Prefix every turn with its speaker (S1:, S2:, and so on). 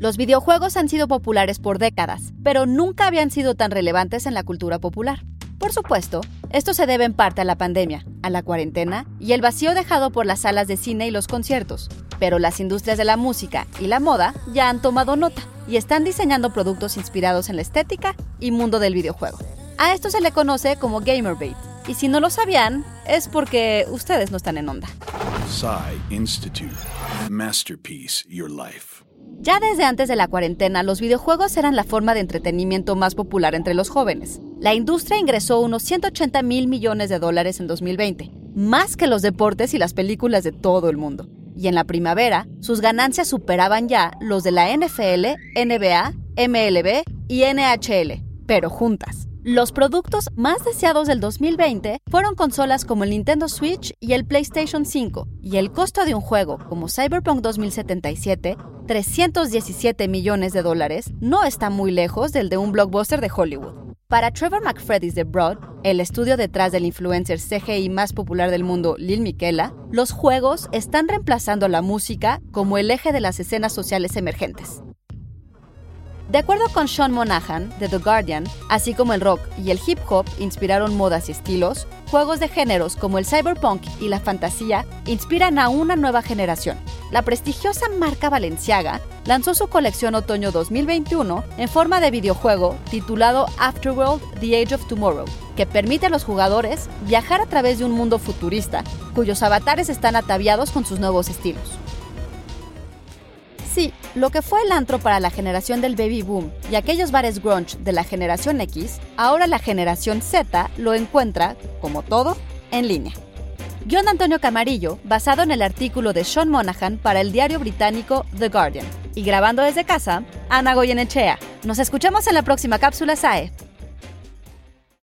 S1: Los videojuegos han sido populares por décadas, pero nunca habían sido tan relevantes en la cultura popular. Por supuesto, esto se debe en parte a la pandemia, a la cuarentena y el vacío dejado por las salas de cine y los conciertos. Pero las industrias de la música y la moda ya han tomado nota y están diseñando productos inspirados en la estética y mundo del videojuego. A esto se le conoce como gamerbait, y si no lo sabían, es porque ustedes no están en onda.
S2: Institute. Masterpiece Your Life.
S1: Ya desde antes de la cuarentena, los videojuegos eran la forma de entretenimiento más popular entre los jóvenes. La industria ingresó unos 180 mil millones de dólares en 2020, más que los deportes y las películas de todo el mundo. Y en la primavera, sus ganancias superaban ya los de la NFL, NBA, MLB y NHL, pero juntas. Los productos más deseados del 2020 fueron consolas como el Nintendo Switch y el PlayStation 5, y el costo de un juego como Cyberpunk 2077 317 millones de dólares no está muy lejos del de un blockbuster de Hollywood. Para Trevor McFreddy's de Broad, el estudio detrás del influencer CGI más popular del mundo, Lil Miquela, los juegos están reemplazando la música como el eje de las escenas sociales emergentes. De acuerdo con Sean Monahan, de The Guardian, así como el rock y el hip hop inspiraron modas y estilos, juegos de géneros como el cyberpunk y la fantasía inspiran a una nueva generación. La prestigiosa marca Balenciaga lanzó su colección otoño 2021 en forma de videojuego titulado Afterworld The Age of Tomorrow, que permite a los jugadores viajar a través de un mundo futurista, cuyos avatares están ataviados con sus nuevos estilos. Sí, lo que fue el antro para la generación del baby boom y aquellos bares grunge de la generación X, ahora la generación Z lo encuentra, como todo, en línea. Guión Antonio Camarillo, basado en el artículo de Sean Monahan para el diario británico The Guardian. Y grabando desde casa, Ana Goyenechea. Nos escuchamos en la próxima cápsula SAE.